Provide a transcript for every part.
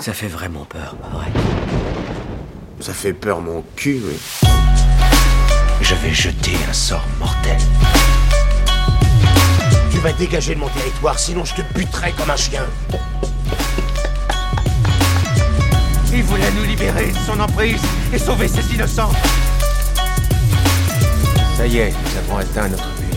Ça fait vraiment peur, pas vrai Ça fait peur mon cul, oui. Je vais jeter un sort mortel. Tu vas dégager de mon territoire, sinon je te buterai comme un chien. Il voulait nous libérer de son emprise et sauver ses innocents. Ça y est, nous avons atteint notre but.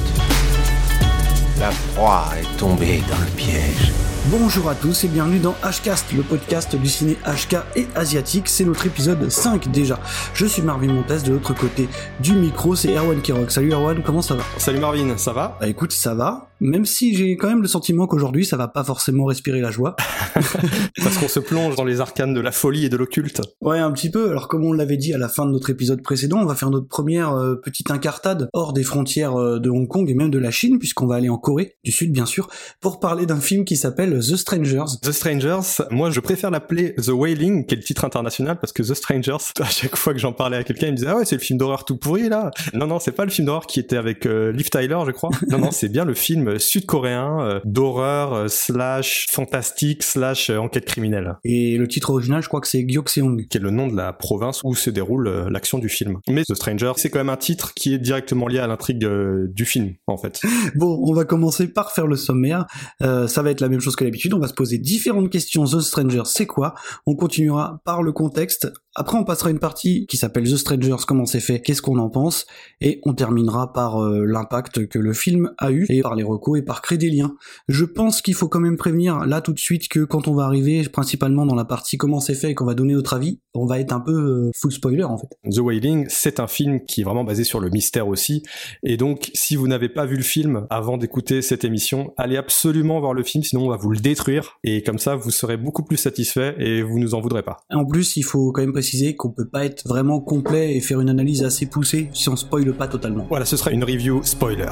La proie est tombée dans le piège. Bonjour à tous et bienvenue dans Hcast, le podcast du ciné HK et asiatique. C'est notre épisode 5 déjà. Je suis Marvin Montes, de l'autre côté du micro, c'est Erwan Kirok. Salut Erwan, comment ça va? Salut Marvin, ça va? Bah écoute, ça va, même si j'ai quand même le sentiment qu'aujourd'hui ça va pas forcément respirer la joie. Parce qu'on se plonge dans les arcanes de la folie et de l'occulte. Ouais, un petit peu. Alors comme on l'avait dit à la fin de notre épisode précédent, on va faire notre première euh, petite incartade hors des frontières euh, de Hong Kong et même de la Chine, puisqu'on va aller en Corée du Sud bien sûr, pour parler d'un film qui s'appelle The Strangers. The Strangers, moi je préfère l'appeler The Wailing, qui est le titre international, parce que The Strangers, à chaque fois que j'en parlais à quelqu'un, il me disait ah ouais c'est le film d'horreur tout pourri là. Non non c'est pas le film d'horreur qui était avec euh, Liv Tyler je crois. Non non c'est bien le film sud-coréen euh, d'horreur euh, slash fantastique slash euh, enquête criminelle, Et le titre original, je crois que c'est Gyeokseong. qui est le nom de la province où se déroule euh, l'action du film. Mais The Strangers, c'est quand même un titre qui est directement lié à l'intrigue euh, du film en fait. Bon, on va commencer par faire le sommaire. Euh, ça va être la même chose que d'habitude. On va se poser différentes questions. The Strangers, c'est quoi? On continuera par le contexte. Après, on passera une partie qui s'appelle The Strangers, comment c'est fait, qu'est-ce qu'on en pense, et on terminera par euh, l'impact que le film a eu, et par les recos et par créer des liens. Je pense qu'il faut quand même prévenir là tout de suite que quand on va arriver, principalement dans la partie comment c'est fait et qu'on va donner notre avis, on va être un peu euh, full spoiler en fait. The Wailing, c'est un film qui est vraiment basé sur le mystère aussi. Et donc, si vous n'avez pas vu le film avant d'écouter cette émission, allez absolument voir le film, sinon on va vous le détruire. Et comme ça, vous serez beaucoup plus satisfait et vous nous en voudrez pas. En plus, il faut quand même préciser qu'on peut pas être vraiment complet et faire une analyse assez poussée si on spoile pas totalement. Voilà, ce sera une review spoiler.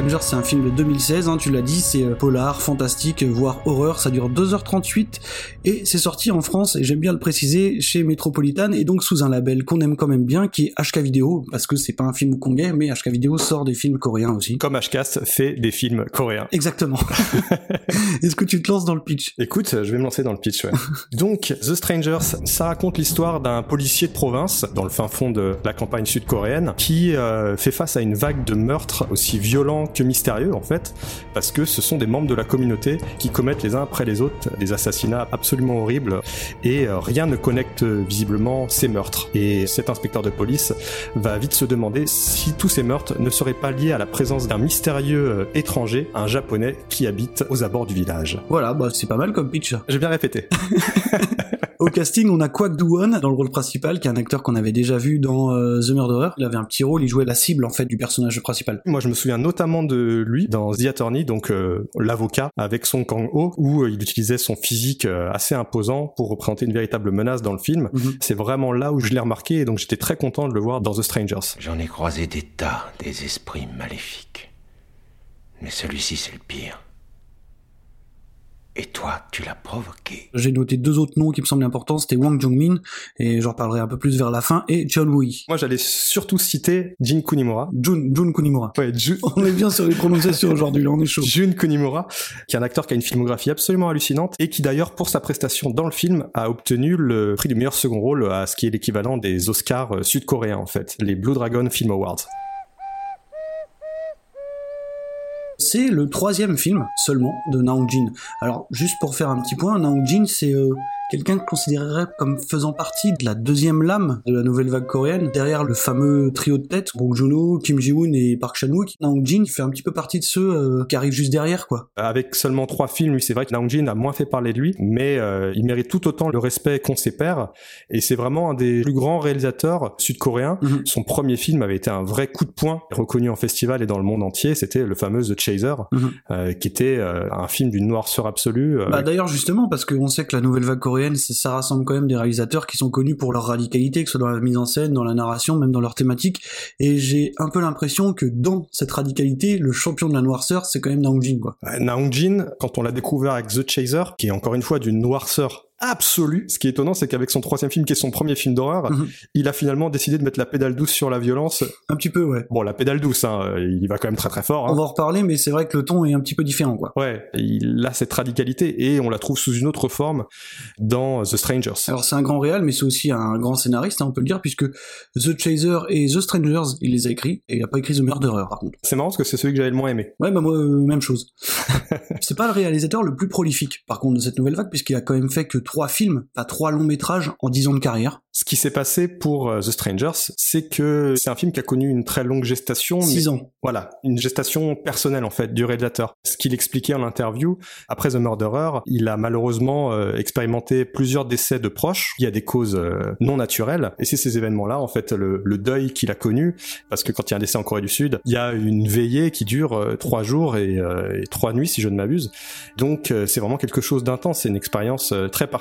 Alors The Stranger, c'est un film de 2016, hein, tu l'as dit, c'est euh, polar, fantastique, voire horreur, ça dure 2h38 et c'est sorti en France, et j'aime bien le préciser, chez Metropolitan et donc sous un label qu'on aime quand même bien, qui est HK Video, parce que c'est pas un film hongkongais, mais HK Video sort des films coréens aussi. Comme Hcast fait des films coréens. Exactement. Est-ce que tu te lances dans le pitch? Écoute, je vais me lancer dans le pitch. Ouais. Donc, The Strangers, ça raconte l'histoire d'un policier de province dans le fin fond de la campagne sud-coréenne qui euh, fait face à une vague de meurtres aussi violents que mystérieux en fait, parce que ce sont des membres de la communauté qui commettent les uns après les autres des assassinats absolument horribles et euh, rien ne connecte euh, visiblement ces meurtres. Et cet inspecteur de police va vite se demander si tous ces meurtres ne seraient pas liés à la présence d'un mystérieux euh, étranger, un japonais qui habite aux abords du village. Voilà, bah c'est pas mal comme pitch. J'ai bien répété. Au casting, on a Kwak Do-won dans le rôle principal, qui est un acteur qu'on avait déjà vu dans euh, The Murderer. Il avait un petit rôle, il jouait la cible en fait du personnage principal. Moi, je me souviens notamment de lui dans The Attorney, donc euh, l'avocat avec son Kang-ho, où euh, il utilisait son physique euh, assez imposant pour représenter une véritable menace dans le film. Mhm. C'est vraiment là où je l'ai remarqué, et donc j'étais très content de le voir dans The Strangers. J'en ai croisé des tas, des esprits maléfiques. Mais celui-ci, c'est le pire. Et toi, tu l'as provoqué. J'ai noté deux autres noms qui me semblent importants, c'était Wang Jung-min, et j'en parlerai un peu plus vers la fin, et John Woo. Moi, j'allais surtout citer Jin Kunimura. Jun, Jun Kunimura. Ouais, Ju- On est bien sur les prononciations aujourd'hui, là on est chaud. Jun Kunimura, qui est un acteur qui a une filmographie absolument hallucinante et qui d'ailleurs, pour sa prestation dans le film, a obtenu le prix du meilleur second rôle à ce qui est l'équivalent des Oscars euh, sud-coréens en fait, les Blue Dragon Film Awards. C'est le troisième film seulement de Naong Jin. Alors juste pour faire un petit point, Naong Jin c'est euh, quelqu'un que considérerait comme faisant partie de la deuxième lame de la nouvelle vague coréenne, derrière le fameux trio de tête, Bong Joon-ho, Kim Ji-woon et Park Chan-wook. Naong Jin fait un petit peu partie de ceux euh, qui arrivent juste derrière, quoi. Avec seulement trois films, lui, c'est vrai que Naong Jin a moins fait parler de lui, mais euh, il mérite tout autant le respect qu'ont ses pairs, et c'est vraiment un des plus grands réalisateurs sud-coréens. Mhm. Son premier film avait été un vrai coup de poing, reconnu en festival et dans le monde entier, c'était le fameux The Chaser, Mhm. euh, qui était euh, un film d'une noirceur absolue. euh, Bah d'ailleurs justement parce qu'on sait que la nouvelle vague coréenne ça, rassemble quand même des réalisateurs qui sont connus pour leur radicalité, que ce soit dans la mise en scène, dans la narration, même dans leur thématique. Et j'ai un peu l'impression que dans cette radicalité, le champion de la noirceur c'est quand même Naong Jin quoi. Jin, quand on l'a découvert avec The Chaser, qui est encore une fois d'une noirceur absolue, ce qui est étonnant, c'est qu'avec son troisième film, qui est son premier film d'horreur, Mhm. il a finalement décidé de mettre la pédale douce sur la violence. Un petit peu ouais. Bon, la pédale douce, hein, il y va quand même très très fort. hein. On va en reparler mais c'est vrai que le ton est un petit peu différent quoi. Ouais, il a cette radicalité et on la trouve sous une autre forme dans The Strangers. Alors c'est un grand réal mais c'est aussi un grand scénariste hein, on peut le dire puisque The Chaser et The Strangers il les a écrits et il a pas écrit The Murderer par contre. C'est marrant parce que c'est celui que j'avais le moins aimé. Ouais, bah moi, euh, même chose. c'est pas le réalisateur le plus prolifique, par contre, de cette nouvelle vague, puisqu'il a quand même fait que trois films, pas trois longs métrages en dix ans de carrière. Ce qui s'est passé pour euh, The Strangers, c'est que c'est un film qui a connu une très longue gestation. Six mais- ans. Voilà, une gestation personnelle en fait du réalisateur. Ce qu'il expliquait en interview, après The Murderer, il a malheureusement euh, expérimenté plusieurs décès de proches. Il y a des causes euh, non naturelles, et c'est ces événements-là, en fait, le, le deuil qu'il a connu, parce que quand il y a un décès en Corée du Sud, il y a une veillée qui dure euh, trois jours et, et trois nuits, si je ne m'abuse. Donc c'est vraiment quelque chose d'intense, c'est une expérience très particulière,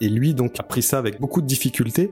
et lui donc a pris ça avec beaucoup de difficultés,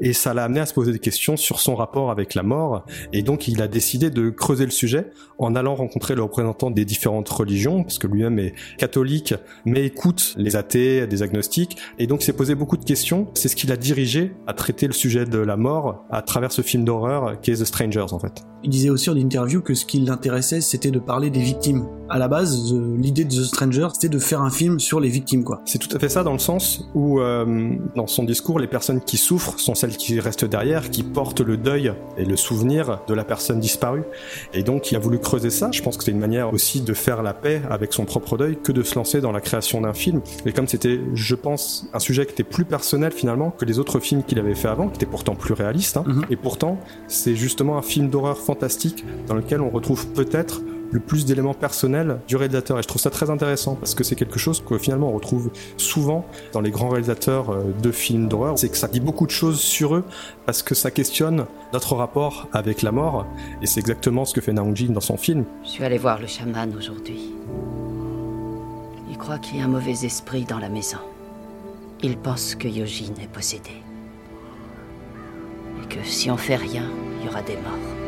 et ça l'a amené à se poser des questions sur son rapport avec la mort, et donc il a décidé de creuser le sujet en allant rencontrer le représentant des différentes religions, parce que lui-même est catholique, mais écoute les athées, des agnostiques, et donc il s'est posé beaucoup de questions. C'est ce qui l'a dirigé à traiter le sujet de la mort à travers ce film d'horreur qui est The Strangers en fait. Il disait aussi en interview que ce qui l'intéressait, c'était de parler des victimes. À la base, l'idée de The Stranger, c'était de faire un film sur les victimes, quoi. C'est tout à fait ça dans le sens où, euh, dans son discours, les personnes qui souffrent sont celles qui restent derrière, qui portent le deuil et le souvenir de la personne disparue. Et donc, il a voulu creuser ça. Je pense que c'est une manière aussi de faire la paix avec son propre deuil que de se lancer dans la création d'un film. Et comme c'était, je pense, un sujet qui était plus personnel finalement que les autres films qu'il avait fait avant, qui étaient pourtant plus réalistes. hein. Mhm. Et pourtant, c'est justement un film d'horreur fantastique dans lequel on retrouve peut-être le plus d'éléments personnels du réalisateur. Et je trouve ça très intéressant parce que c'est quelque chose que finalement on retrouve souvent dans les grands réalisateurs euh, de films d'horreur. C'est que ça dit beaucoup de choses sur eux parce que ça questionne notre rapport avec la mort. Et c'est exactement ce que fait Naong Jin dans son film. Je suis allé voir le chaman aujourd'hui. Il croit qu'il y a un mauvais esprit dans la maison. Il pense que Yojin est possédé. Et que si on fait rien, il y aura des morts.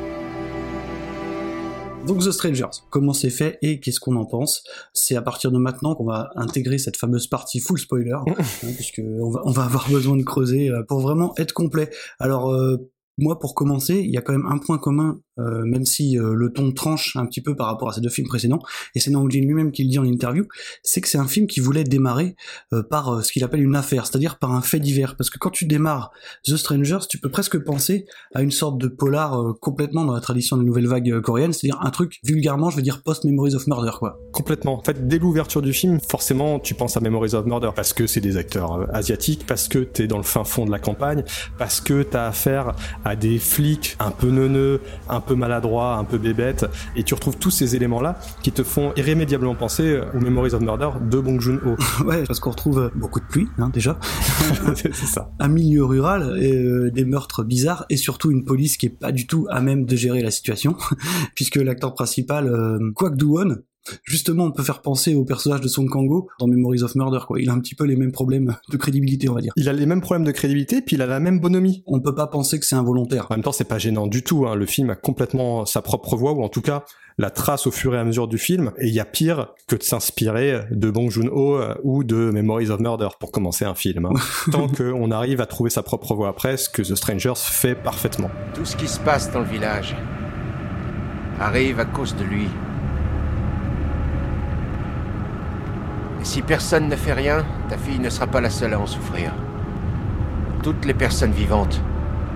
Donc The Strangers, comment c'est fait et qu'est-ce qu'on en pense? C'est à partir de maintenant qu'on va intégrer cette fameuse partie full spoiler, hein, puisque on va, on va avoir besoin de creuser euh, pour vraiment être complet. Alors euh, moi, pour commencer, il y a quand même un point commun, euh, même si euh, le ton tranche un petit peu par rapport à ces deux films précédents, et c'est Naong Jin lui-même qui le dit en interview, c'est que c'est un film qui voulait démarrer euh, par euh, ce qu'il appelle une affaire, c'est-à-dire par un fait divers. Parce que quand tu démarres The Strangers, tu peux presque penser à une sorte de polar euh, complètement dans la tradition de la nouvelle vague euh, coréenne, c'est-à-dire un truc vulgairement, je veux dire post-Memories of Murder, quoi. Complètement. En fait, dès l'ouverture du film, forcément, tu penses à Memories of Murder parce que c'est des acteurs asiatiques, parce que t'es dans le fin fond de la campagne, parce que t'as affaire à des flics un peu neuneux, un peu maladroits, un peu bébêtes, et tu retrouves tous ces éléments-là qui te font irrémédiablement penser aux Memories of Murder de Bong Joon-ho. ouais, parce qu'on retrouve euh, beaucoup de pluie, hein, déjà, c'est ça. un milieu rural, euh, des meurtres bizarres, et surtout une police qui est pas du tout à même de gérer la situation, puisque l'acteur principal, euh, Kwak Do-won, Justement, on peut faire penser au personnage de Song Kang-ho dans Memories of Murder, quoi. Il a un petit peu les mêmes problèmes de crédibilité, on va dire. Il a les mêmes problèmes de crédibilité, puis il a la même bonhomie. On peut pas penser que c'est involontaire. En même temps, c'est pas gênant du tout. Hein. Le film a complètement sa propre voix, ou en tout cas la trace au fur et à mesure du film. Et il y a pire que de s'inspirer de Bong Joon-ho euh, ou de Memories of Murder pour commencer un film. Hein. Tant qu'on arrive à trouver sa propre voix après, ce que The Strangers fait parfaitement. Tout ce qui se passe dans le village arrive à cause de lui. Si personne ne fait rien, ta fille ne sera pas la seule à en souffrir. Toutes les personnes vivantes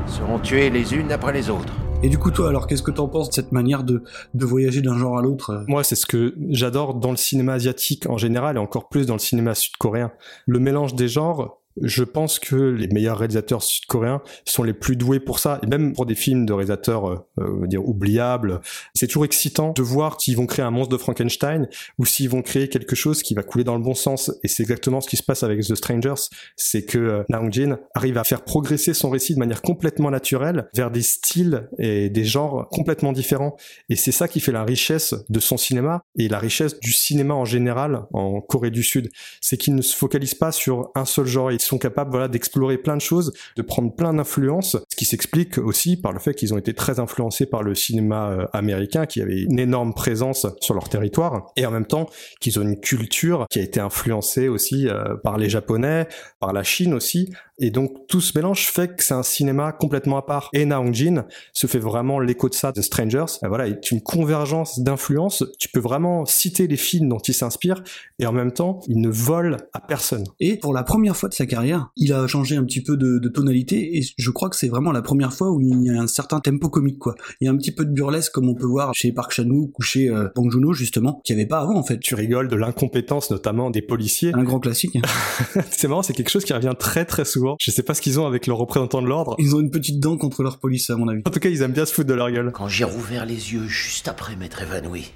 seront tuées les unes après les autres. Et du coup, toi, alors, qu'est-ce que t'en penses de cette manière de, de voyager d'un genre à l'autre euh Moi, c'est ce que j'adore dans le cinéma asiatique en général et encore plus dans le cinéma sud-coréen. Le mélange des genres je pense que les meilleurs réalisateurs sud-coréens sont les plus doués pour ça, et même pour des films de réalisateurs, euh, euh dire oubliables. C'est toujours excitant de voir s'ils vont créer un monstre de Frankenstein ou s'ils vont créer quelque chose qui va couler dans le bon sens. Et c'est exactement ce qui se passe avec The Strangers, c'est que euh, Naung Jin arrive à faire progresser son récit de manière complètement naturelle vers des styles et des genres complètement différents. Et c'est ça qui fait la richesse de son cinéma et la richesse du cinéma en général en Corée du Sud. C'est qu'il ne se focalise pas sur un seul genre sont capables voilà d'explorer plein de choses, de prendre plein d'influences, ce qui s'explique aussi par le fait qu'ils ont été très influencés par le cinéma euh, américain qui avait une énorme présence sur leur territoire et en même temps qu'ils ont une culture qui a été influencée aussi euh, par les japonais, par la Chine aussi et donc tout ce mélange fait que c'est un cinéma complètement à part. Et Na Jin se fait vraiment l'écho de ça, The Strangers. Et voilà, est une convergence d'influences. Tu peux vraiment citer les films dont il s'inspire et en même temps, il ne vole à personne. Et pour la première fois de sa carrière, il a changé un petit peu de, de tonalité et je crois que c'est vraiment la première fois où il y a un certain tempo comique quoi. Il y a un petit peu de burlesque comme on peut voir chez Park Chan-wook ou chez euh, Bong Joon-ho justement, qu'il n'y avait pas avant en fait. Tu rigoles de l'incompétence notamment des policiers. Un grand classique. c'est marrant, c'est quelque chose qui revient très très souvent je sais pas ce qu'ils ont avec leurs représentants de l'ordre. Ils ont une petite dent contre leur police, à mon avis. En tout cas, ils aiment bien se foutre de leur gueule. Quand j'ai rouvert les yeux juste après m'être évanoui,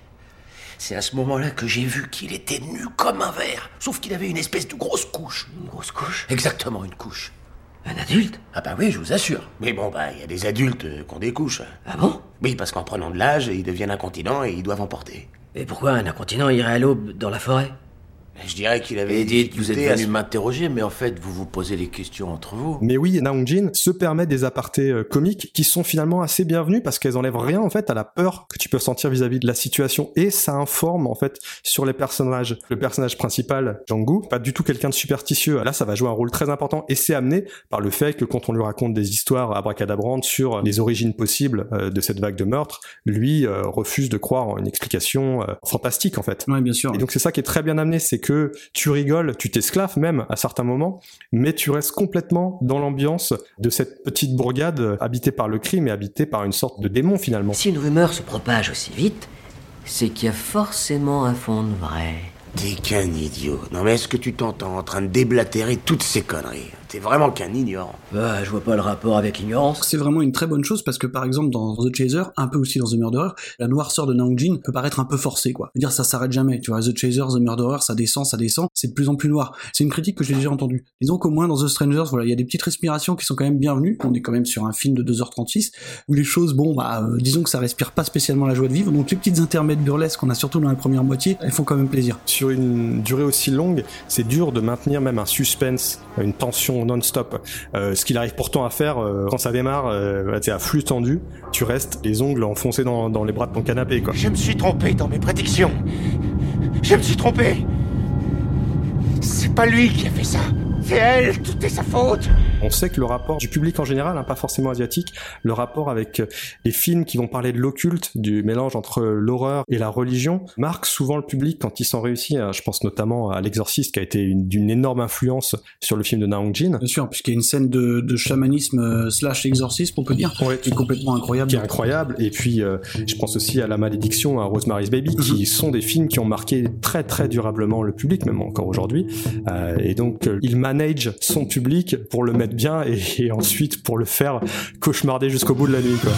c'est à ce moment-là que j'ai vu qu'il était nu comme un verre, sauf qu'il avait une espèce de grosse couche. Une grosse couche? Exactement, une couche. Un adulte? Ah bah oui, je vous assure. Mais bon, bah, il y a des adultes euh, qui ont des couches. Ah bon? Oui, parce qu'en prenant de l'âge, ils deviennent incontinents et ils doivent en porter. Et pourquoi un incontinent irait à l'aube dans la forêt? Je dirais qu'il avait. Et dites, vous êtes venu m'interroger, mais en fait, vous vous posez des questions entre vous. Mais oui, Jin se permet des apartés euh, comiques qui sont finalement assez bienvenus parce qu'elles enlèvent rien en fait à la peur que tu peux sentir vis-à-vis de la situation et ça informe en fait sur les personnages. Le personnage principal, Janggu, pas du tout quelqu'un de superstitieux. Là, ça va jouer un rôle très important et c'est amené par le fait que quand on lui raconte des histoires abracadabrantes sur les origines possibles euh, de cette vague de meurtre, lui euh, refuse de croire en une explication fantastique en fait. Ouais, bien sûr. Et donc c'est ça qui est très bien amené, c'est que tu rigoles, tu t'esclaves même à certains moments, mais tu restes complètement dans l'ambiance de cette petite bourgade habitée par le crime et habitée par une sorte de démon finalement. Si une rumeur se propage aussi vite, c'est qu'il y a forcément un fond de vrai. T'es qu'un idiot. Non mais est-ce que tu t'entends en train de déblatérer toutes ces conneries? T'es vraiment qu'un ignorant. Bah, je vois pas le rapport avec l'ignorance. C'est vraiment une très bonne chose parce que par exemple dans The Chaser, un peu aussi dans The Murderer, la noirceur de Jin peut paraître un peu forcée quoi. dire ça s'arrête jamais, tu vois, The Chaser, The Murderer, ça descend, ça descend, c'est de plus en plus noir. C'est une critique que j'ai déjà entendue. Disons qu'au moins dans The Strangers, voilà, il y a des petites respirations qui sont quand même bienvenues. On est quand même sur un film de 2h36 où les choses, bon, bah, euh, disons que ça respire pas spécialement la joie de vivre. Donc les petites intermèdes burlesques qu'on a surtout dans la première moitié, elles font quand même plaisir. Sur une durée aussi longue, c'est dur de maintenir même un suspense, une tension non-stop. Euh, ce qu'il arrive pourtant à faire euh, quand ça démarre, euh, à flux tendu, tu restes les ongles enfoncés dans, dans les bras de ton canapé, quoi. Je me suis trompé dans mes prédictions. Je me suis trompé. C'est pas lui qui a fait ça. C'est elle, tout est sa faute. On sait que le rapport du public en général, hein, pas forcément asiatique, le rapport avec euh, les films qui vont parler de l'occulte, du mélange entre l'horreur et la religion, marque souvent le public quand ils sont réussis. Hein. Je pense notamment à L'Exorciste qui a été d'une énorme influence sur le film de Naong Jin. Bien sûr, puisqu'il y a une scène de, de chamanisme euh, slash exorcisme, on peut dire, qui est complètement incroyable. Qui est incroyable. Et puis, euh, je pense aussi à La Malédiction, à Rosemary's Baby, qui mhm. sont des films qui ont marqué très très durablement le public, même encore aujourd'hui. Euh, et donc, il manage son public pour le mettre bien et, ensuite pour le faire cauchemarder jusqu'au bout de la nuit. Quoi.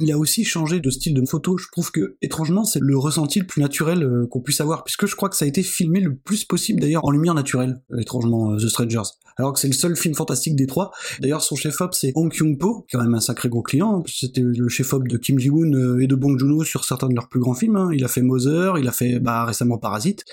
Il a aussi changé de style de photo. Je trouve que, étrangement, c'est le ressenti le plus naturel euh, qu'on puisse avoir, puisque je crois que ça a été filmé le plus possible d'ailleurs en lumière naturelle, euh, étrangement, euh, The Strangers. Alors que c'est le seul film fantastique des trois. D'ailleurs, son chef-op, c'est Hong Kyung-po, qui est quand même un sacré gros client. C'était le chef-op de Kim Ji-woon et de Bong Joon-ho sur certains de leurs plus grands films. Hein. Il a fait Mother, il a fait bah, récemment Parasite.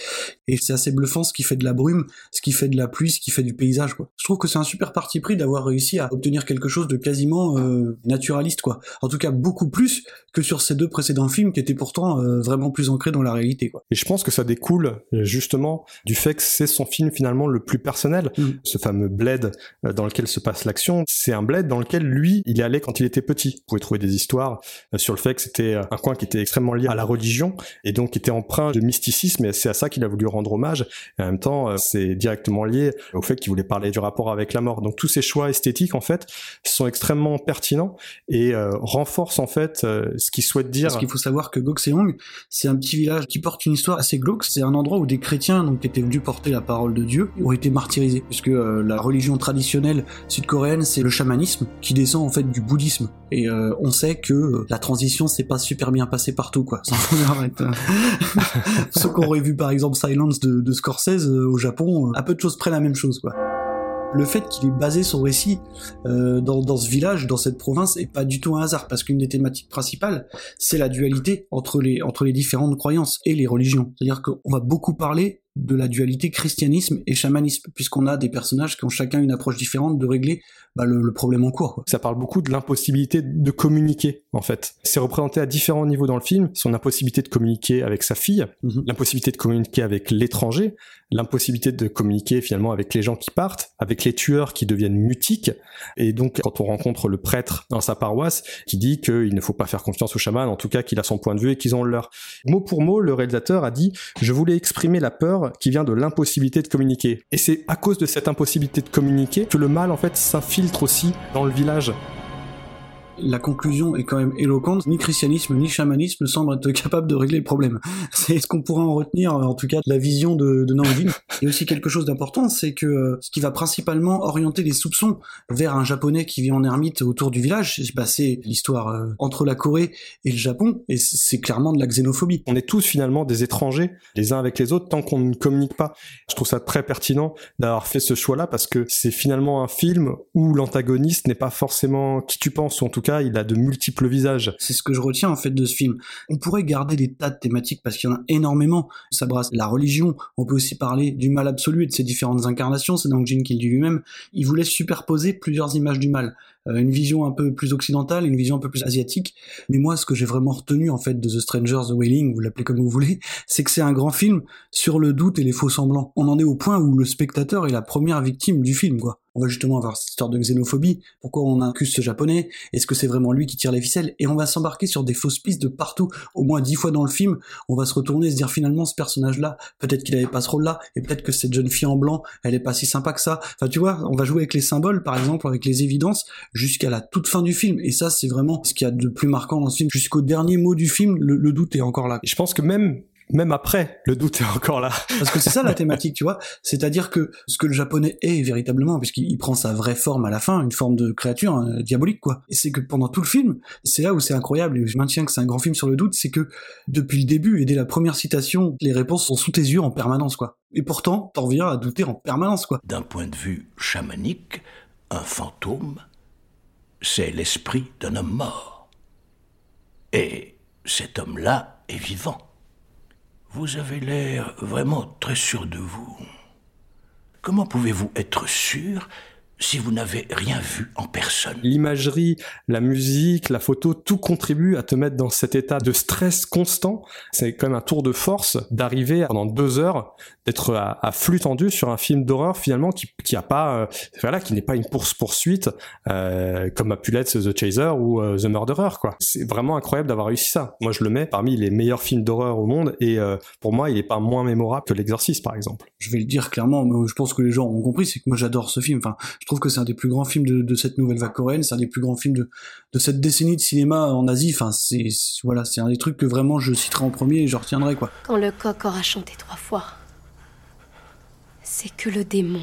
Et c'est assez bluffant ce qui fait de la brume, ce qui fait de la pluie, ce qui fait du paysage. Quoi. Je trouve que c'est un super parti pris d'avoir réussi à obtenir quelque chose de quasiment naturaliste. quoi. En tout cas, beaucoup beaucoup plus que sur ces deux précédents films qui étaient pourtant euh, vraiment plus ancrés dans la réalité. Quoi. Et je pense que ça découle euh, justement du fait que c'est son film finalement le plus personnel. Mm. Ce fameux bled euh, dans lequel se passe l'action, c'est un bled dans lequel lui, il est allé quand il était petit. Vous pouvez trouver des histoires sur le fait que c'était un coin qui était extrêmement lié à la religion et donc qui était empreint de mysticisme et c'est à ça qu'il a voulu rendre hommage. Et en même temps, c'est directement lié au fait qu'il voulait parler du rapport avec la mort. Donc tous ces choix esthétiques en fait sont extrêmement pertinents et euh, renforcent en fait euh, ce qu'il souhaite dire. Parce qu'il faut savoir que Goxeong, c'est un petit village qui porte une histoire assez glauque. C'est un endroit où des chrétiens, donc qui étaient venus porter la parole de Dieu, ont été martyrisés. Puisque euh, la religion traditionnelle sud-coréenne, c'est le chamanisme qui descend en fait du bouddhisme. Et euh, on sait que la transition s'est pas super bien passée partout, quoi. Sans arrête. Ceux qui auraient vu par exemple Silence de, de Scorsese au Japon, à peu de choses près la même chose, quoi le fait qu'il ait basé son récit euh, dans, dans, ce village, dans cette province, est pas du tout un hasard, parce qu'une des thématiques principales, c'est la dualité entre les, entre les différentes croyances et les religions. C'est-à-dire qu'on va beaucoup parler de la dualité christianisme et chamanisme, puisqu'on a des personnages qui ont chacun une approche différente de régler bah, le, le, problème en cours. Quoi. Ça parle beaucoup de l'impossibilité de communiquer, en fait. C'est représenté à différents niveaux dans le film, son impossibilité de communiquer avec sa fille, mm -hmm. l'impossibilité de communiquer avec l'étranger, l'impossibilité de communiquer finalement avec les gens qui partent, avec les tueurs qui deviennent mutiques, et donc quand on rencontre le prêtre dans sa paroisse qui dit qu'il ne faut pas faire confiance au chaman, en tout cas qu'il a son point de vue et qu'ils ont le leur. Mot pour mot, le réalisateur a dit « Je voulais exprimer la peur qui vient de l'impossibilité de communiquer. Et c'est à cause de cette impossibilité de communiquer que le mal en fait s'infiltre aussi dans le village la conclusion est quand même éloquente. Ni christianisme ni chamanisme semblent être capables de régler le problème. C'est ce qu'on pourrait en retenir, en tout cas, la vision de, de a aussi quelque chose d'important, c'est que euh, ce qui va principalement orienter les soupçons vers un japonais qui vit en ermite autour du village, bah, c'est l'histoire euh, entre la Corée et le Japon, et c'est clairement de la xénophobie. On est tous finalement des étrangers, les uns avec les autres, tant qu'on ne communique pas. Je trouve ça très pertinent d'avoir fait ce choix-là, parce que c'est finalement un film où l'antagoniste n'est pas forcément qui tu penses, ou en tout cas, il a de multiples visages. C'est ce que je retiens en fait de ce film. On pourrait garder des tas de thématiques parce qu'il y en a énormément. Ça brasse la religion, on peut aussi parler du mal absolu et de ses différentes incarnations, c'est donc Jin qui le dit lui-même. Il voulait superposer plusieurs images du mal. Euh, une vision un peu plus occidentale, une vision un peu plus asiatique. Mais moi, ce que j'ai vraiment retenu en fait de The Strangers, The Wailing, vous l'appelez comme vous voulez, c'est que c'est un grand film sur le doute et les faux semblants. On en est au point où le spectateur est la première victime du film, quoi. On va justement avoir cette histoire de xénophobie, pourquoi on accuse ce japonais, est-ce que c'est vraiment lui qui tire les ficelles, et on va s'embarquer sur des fausses pistes de partout, au moins dix fois dans le film, on va se retourner et se dire finalement ce personnage-là, peut-être qu'il avait pas ce rôle-là, et peut-être que cette jeune fille en blanc, elle est pas si sympa que ça, enfin tu vois, on va jouer avec les symboles par exemple, avec les évidences, jusqu'à la toute fin du film, et ça c'est vraiment ce qu'il y a de plus marquant dans ce film, jusqu'au dernier mot du film, le, le doute est encore là. Je pense que même même après, le doute est encore là. Parce que c'est ça la thématique, tu vois. C'est-à-dire que ce que le japonais est véritablement, puisqu'il prend sa vraie forme à la fin, une forme de créature hein, diabolique, quoi. Et c'est que pendant tout le film, c'est là où c'est incroyable, et je maintiens que c'est un grand film sur le doute, c'est que depuis le début et dès la première citation, les réponses sont sous tes yeux en permanence, quoi. Et pourtant, t'en viens à douter en permanence, quoi. D'un point de vue chamanique, un fantôme, c'est l'esprit d'un homme mort. Et cet homme-là est vivant. Vous avez l'air vraiment très sûr de vous. Comment pouvez-vous être sûr si vous n'avez rien vu en personne. L'imagerie, la musique, la photo, tout contribue à te mettre dans cet état de stress constant. C'est quand même un tour de force d'arriver pendant deux heures d'être à, à, flux tendu sur un film d'horreur finalement qui, qui a pas, euh, voilà, qui n'est pas une course poursuite euh, comme a pu l'être The Chaser ou euh, The Murderer quoi. C'est vraiment incroyable d'avoir réussi ça. Moi je le mets parmi les meilleurs films d'horreur au monde et euh, pour moi il est pas moins mémorable que L'Exorciste par exemple. Je vais le dire clairement, mais je pense que les gens ont compris, c'est que moi j'adore ce film. Enfin, trouve que c'est un des plus grands films de, de cette nouvelle vague coréenne, c'est un des plus grands films de, de cette décennie de cinéma en Asie. Enfin, c'est voilà, c'est un des trucs que vraiment je citerai en premier et je retiendrai quoi. Quand le coq aura chanté trois fois, c'est que le démon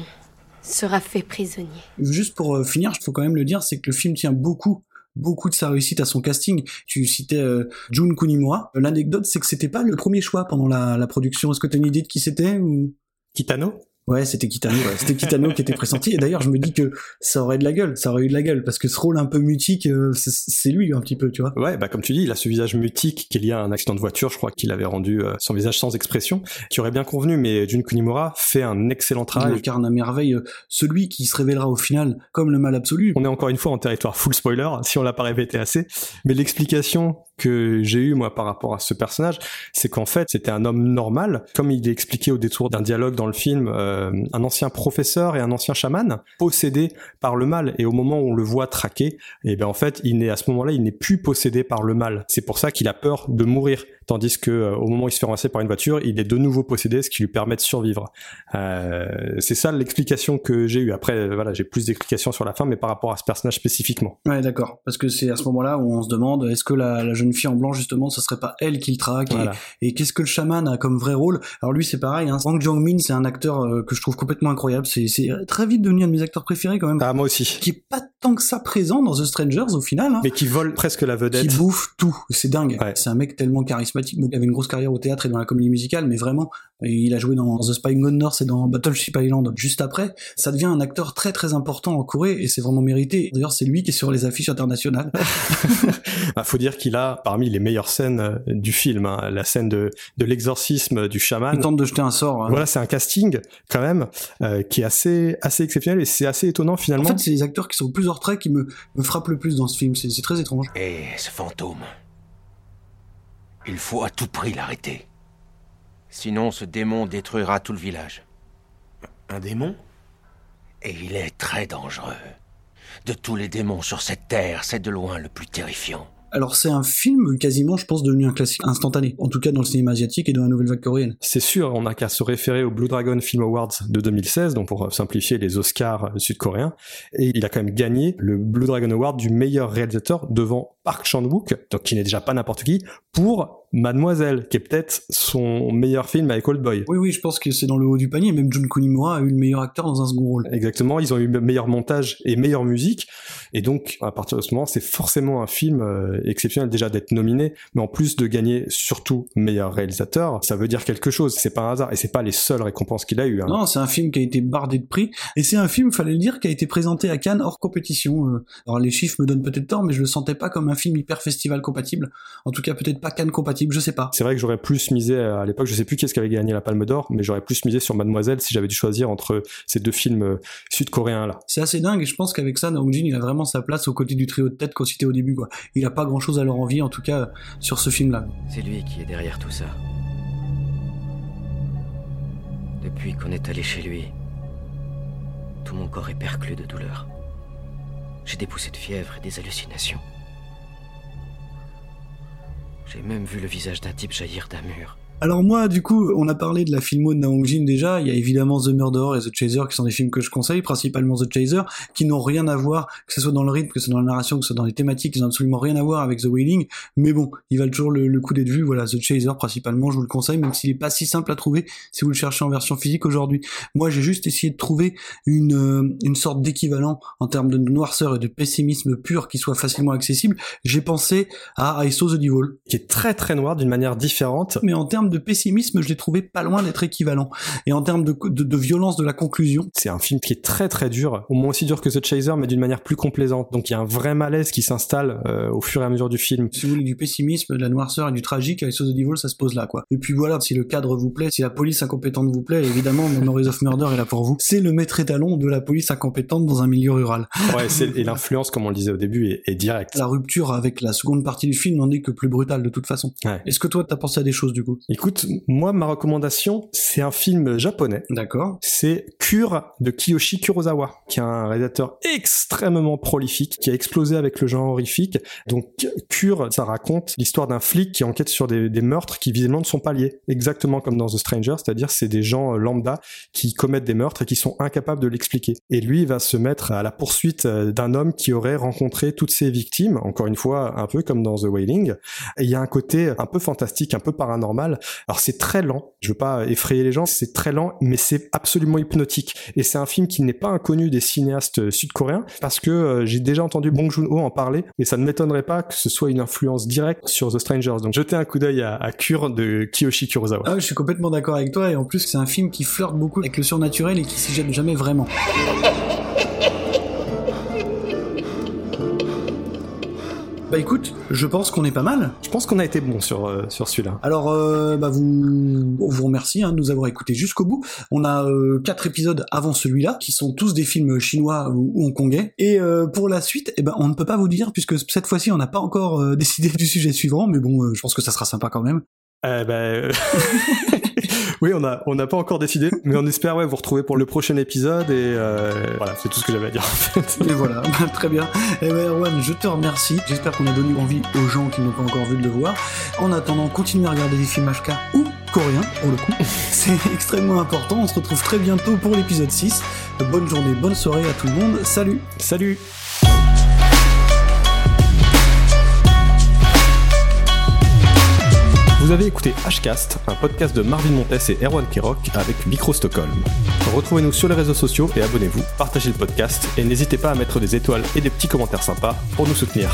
sera fait prisonnier. Juste pour euh, finir, il faut quand même le dire, c'est que le film tient beaucoup beaucoup de sa réussite à son casting. Tu citais euh, Jun Kunimura. L'anecdote, c'est que c'était pas le premier choix pendant la, la production. Est-ce que tu as une idée de qui c'était ou... Kitano? Ouais, c'était Kitano, ouais. c'était Kitano qui était pressenti. Et d'ailleurs, je me dis que ça aurait de la gueule, ça aurait eu de la gueule, parce que ce rôle un peu mutique, euh, c'est- lui un petit peu, tu vois. Ouais, bah comme tu dis, il a ce visage mutique qui est lié à un accident de voiture, je crois qu'il avait rendu euh, son visage sans expression, qui aurait bien convenu, mais Jun Kunimura fait un excellent Il travail. incarne à merveille euh, celui qui se révélera au final comme le mal absolu. On est encore une fois en territoire full spoiler, si on l'a pas répété assez. Mais l'explication que j'ai eue, moi, par rapport à ce personnage, c'est qu'en fait, c'était un homme normal. Comme il est expliqué au détour d'un dialogue dans le film, euh, un ancien professeur et un ancien chaman, possédé par le mal. Et au moment où on le voit traquer, et ben en fait, il n'est, à ce moment-là, il n'est plus possédé par le mal. C'est pour ça qu'il a peur de mourir. Tandis que euh, au moment où il se fait ramasser par une voiture, il est de nouveau possédé, ce qui lui permet de survivre. Euh, c'est ça l'explication que j'ai eue. Après, euh, voilà, j'ai plus d'explications sur la fin, mais par rapport à ce personnage spécifiquement. Ouais, d'accord. Parce que c'est à ce moment-là où on se demande, est-ce que la, la jeune fille en blanc, justement, ce serait pas elle qui le traque et- Voilà. Et, qu'est-ce que le chaman a comme vrai rôle? Alors lui, c'est pareil. Hein. Wang Jong-min, c'est un acteur que je trouve complètement incroyable. C'est c'est très vite devenu un de mes acteurs préférés quand même. Ah, moi aussi. Qui est pas tant que ça présent dans The Strangers au final. Hein. Mais qui vole presque la vedette. qui bouffe tout. C'est dingue. Ouais. C'est un mec tellement charismatique. Bon, il avait une grosse carrière au théâtre et dans la comédie musicale, mais vraiment, il a joué dans The Spy Gone North et dans Battleship Island. Juste après, ça devient un acteur très très important en Corée et c'est vraiment mérité. D'ailleurs, c'est lui qui est sur les affiches internationales. Ah, faut dire qu'il a parmi les meilleures scènes euh, du film, hein, la scène de, de l'exorcisme du chaman. Il tente de jeter un sort. hein. Voilà, c'est un casting quand même euh, qui est assez assez exceptionnel et c'est assez étonnant En finalement. fait, c'est les acteurs qui sont plus en retrait qui me, me frappent le plus dans ce film. C'est c'est très étrange. Et ce fantôme. Il faut à tout prix l'arrêter. Sinon, ce démon détruira tout le village. Un démon? Et il est très dangereux. De tous les démons sur cette terre, c'est de loin le plus terrifiant. Alors, c'est un film quasiment, je pense, devenu un classique instantané. En tout cas, dans le cinéma asiatique et dans la nouvelle vague coréenne. C'est sûr, on n'a qu'à se référer au Blue Dragon Film Awards de 2016, donc pour simplifier les Oscars sud-coréens, et il a quand même gagné le Blue Dragon Award du meilleur réalisateur devant Park Chan-wook, donc qui n'est déjà pas n'importe qui, pour Mademoiselle, qui est peut-être son meilleur film avec Old Boy. Oui, oui, je pense que c'est dans le haut du panier. Même Jun Kunimura a eu le meilleur acteur dans un second rôle. Exactement, ils ont eu meilleur montage et meilleure musique, et donc à partir de ce moment, c'est forcément un film euh, exceptionnel déjà d'être nominé, mais en plus de gagner surtout meilleur réalisateur, ça veut dire quelque chose. C'est pas un hasard, et c'est pas les seules récompenses qu'il a eu. Hein. Non, c'est un film qui a été bardé de prix, et c'est un film, fallait le dire, qui a été présenté à Cannes hors compétition. Euh, Alors les chiffres me donnent peut-être tort, mais je le sentais pas comme un film hyper festival compatible. En tout cas, peut-être pas Cannes compatible, je sais pas. C'est vrai que j'aurais plus misé euh, à l'époque, je sais plus qui est-ce qui avait gagné la Palme d'Or, mais j'aurais plus misé sur Mademoiselle si j'avais dû choisir entre ces deux films sud-coréens là. C'est assez dingue, et je pense qu'avec ça, Naong Jin, il a vraiment sa place aux côtés du trio de tête qu'on citait au début, quoi. Il a pas grand chose à leur envier, en tout cas, sur ce film-là. C'est lui qui est derrière tout ça. Depuis qu'on est allé chez lui, tout mon corps est perclus de douleur. J'ai des poussées de fièvre et des hallucinations. J'ai même vu le visage d'un type jaillir d'un mur. Alors moi, du coup, on a parlé de la filmo de Naong Jin déjà. Il y a évidemment The Murderer et The Chaser qui sont des films que je conseille, principalement The Chaser, qui n'ont rien à voir, que ce soit dans le rythme, que ce soit dans la narration, que ce soit dans les thématiques, ils n'ont absolument rien à voir avec The Wailing. Mais bon, il valent toujours le, le coup d'être vu. Voilà, The Chaser principalement, je vous le conseille, même s'il est pas si simple à trouver si vous le cherchez en version physique aujourd'hui. Moi, j'ai juste essayé de trouver une, euh, une sorte d'équivalent en termes de noirceur et de pessimisme pur qui soit facilement accessible. J'ai pensé à I Saw the Devil, Qui est très très noir d'une manière différente. mais en termes de pessimisme, je l'ai trouvé pas loin d'être équivalent. Et en termes de, de, de violence de la conclusion, C'est un film qui est très très dur, au moins aussi dur que The Chaser, mais d'une manière plus complaisante. Donc il y a un vrai malaise qui s'installe euh, au fur et à mesure du film. si vous voulez du pessimisme, de la noirceur et du tragique, avec Saw the Devil, ça se pose là, quoi. Et puis voilà, si le cadre vous plaît, si la police incompétente vous plaît, évidemment, Memories of Murder est là pour vous. C'est le maître étalon de la police incompétente dans un milieu rural. Ouais, et l'influence, comme on le disait au début, est, est directe. La rupture avec la seconde partie du film n'en est que plus brutale de toute façon. Ouais. Est-ce que toi, t'as pensé à des choses, du coup? Écoute, moi, ma recommandation, c'est un film japonais. D'accord. C'est Cure de Kiyoshi Kurosawa, qui est un réalisateur extrêmement prolifique, qui a explosé avec le genre horrifique. Donc Cure, ça raconte l'histoire d'un flic qui enquête sur des, des meurtres qui visiblement ne sont pas liés, exactement comme dans The Stranger, c'est-à-dire c'est des gens euh, lambda qui commettent des meurtres et qui sont incapables de l'expliquer. Et lui il va se mettre à la poursuite euh, d'un homme qui aurait rencontré toutes ses victimes, encore une fois un peu comme dans The Wailing. Et il y a un côté un peu fantastique, un peu paranormal, Alors c'est très lent, je veux pas effrayer les gens, c'est très lent, mais c'est absolument hypnotique. Et c'est un film qui n'est pas inconnu des cinéastes sud-coréens, parce que euh, j'ai déjà entendu Bong Joon-ho en parler, et ça ne m'étonnerait pas que ce soit une influence directe sur The Strangers. Donc jetez un coup d'œil à, à Cure de Kiyoshi Kurosawa. Ah, je suis complètement d'accord avec toi, et en plus c'est un film qui flirte beaucoup avec le surnaturel et qui s'y jette jamais vraiment. Bah écoute, je pense qu'on est pas mal. Je pense qu'on a été bon sur, euh, sur celui-là. Alors, euh, bah vous, on vous remercie hein, de nous avoir écoutés jusqu'au bout. On a euh, quatre épisodes avant celui-là, qui sont tous des films chinois ou, ou hongkongais. Et euh, pour la suite, eh ben, on ne peut pas vous dire, puisque cette fois-ci, on n'a pas encore euh, décidé du sujet suivant, mais bon, euh, je pense que ça sera sympa quand même. Euh, bah, euh, oui, on a on n'a pas encore décidé, mais on espère ouais vous retrouver pour le prochain épisode et euh, voilà, c'est tout ce que j'avais à dire en fait. Et voilà, bah, très bien. Eh ben Erwan, je te remercie. J'espère qu'on a donné envie aux gens qui n'ont pas encore vu de le voir. En attendant, continuez à regarder des films HK ou coréens, pour le coup. C'est extrêmement important. On se retrouve très bientôt pour l'épisode 6. Bonne journée, bonne soirée à tout le monde. Salut Salut. Vous avez écouté Hcast, un podcast de Marvin Montes et Erwan Kirok avec Micro Stockholm. Retrouvez-nous sur les réseaux sociaux et abonnez-vous, partagez le podcast et n'hésitez pas à mettre des étoiles et des petits commentaires sympas pour nous soutenir.